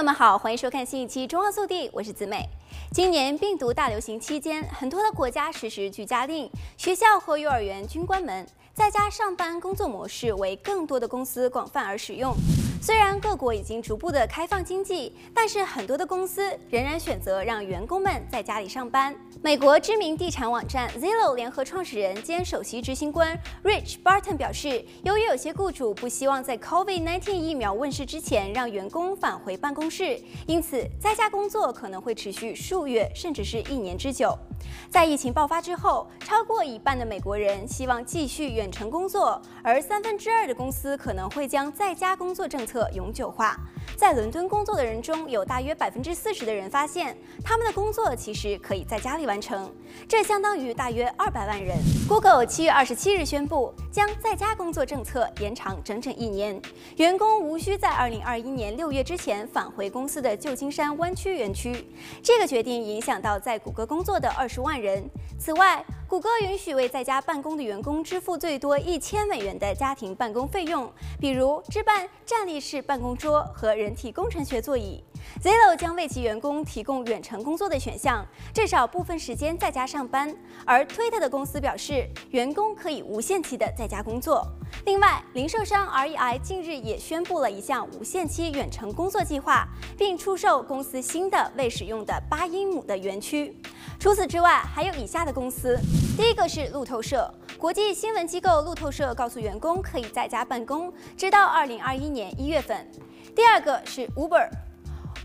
友们好，欢迎收看新一期《中澳速递》，我是子美。今年病毒大流行期间，很多的国家实施居家令，学校和幼儿园均关门，在家上班工作模式为更多的公司广泛而使用。虽然各国已经逐步的开放经济，但是很多的公司仍然选择让员工们在家里上班。美国知名地产网站 Zillow 联合创始人兼首席执行官 Rich Barton 表示，由于有些雇主不希望在 COVID-19 疫苗问世之前让员工返回办公室，因此在家工作可能会持续数月甚至是一年之久。在疫情爆发之后，超过一半的美国人希望继续远程工作，而三分之二的公司可能会将在家工作政策永久化。在伦敦工作的人中，有大约百分之四十的人发现，他们的工作其实可以在家里完成，这相当于大约二百万人。Google 七月二十七日宣布，将在家工作政策延长整整一年，员工无需在二零二一年六月之前返回公司的旧金山湾区园区。这个决定影响到在谷歌工作的二十万人。此外，谷歌允许为在家办公的员工支付最多一千美元的家庭办公费用，比如置办站立式办公桌和人体工程学座椅。Zillo 将为其员工提供远程工作的选项，至少部分时间在家上班。而 Twitter 的公司表示，员工可以无限期的在家工作。另外，零售商 REI 近日也宣布了一项无限期远程工作计划，并出售公司新的未使用的八英亩的园区。除此之外，还有以下的公司。第一个是路透社，国际新闻机构路透社告诉员工可以在家办公，直到二零二一年一月份。第二个是 Uber，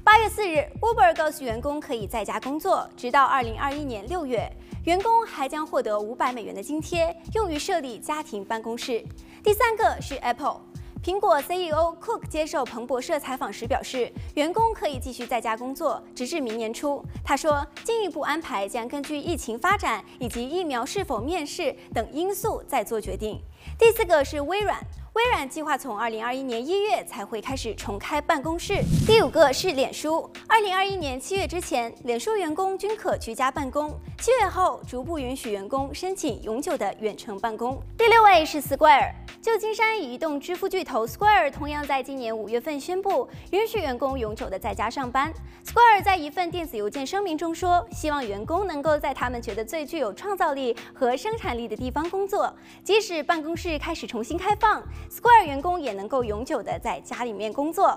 八月四日，Uber 告诉员工可以在家工作，直到二零二一年六月。员工还将获得五百美元的津贴，用于设立家庭办公室。第三个是 Apple。苹果 CEO Cook 接受彭博社采访时表示，员工可以继续在家工作，直至明年初。他说，进一步安排将根据疫情发展以及疫苗是否面世等因素再做决定。第四个是微软。微软计划从二零二一年一月才会开始重开办公室。第五个是脸书，二零二一年七月之前，脸书员工均可居家办公，七月后逐步允许员工申请永久的远程办公。第六位是 Square，旧金山移动支付巨头 Square 同样在今年五月份宣布允许员工永久的在家上班。Square 在一份电子邮件声明中说，希望员工能够在他们觉得最具有创造力和生产力的地方工作，即使办公室开始重新开放。Square 员工也能够永久的在家里面工作。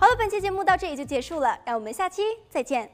好了，本期节目到这里就结束了，让我们下期再见。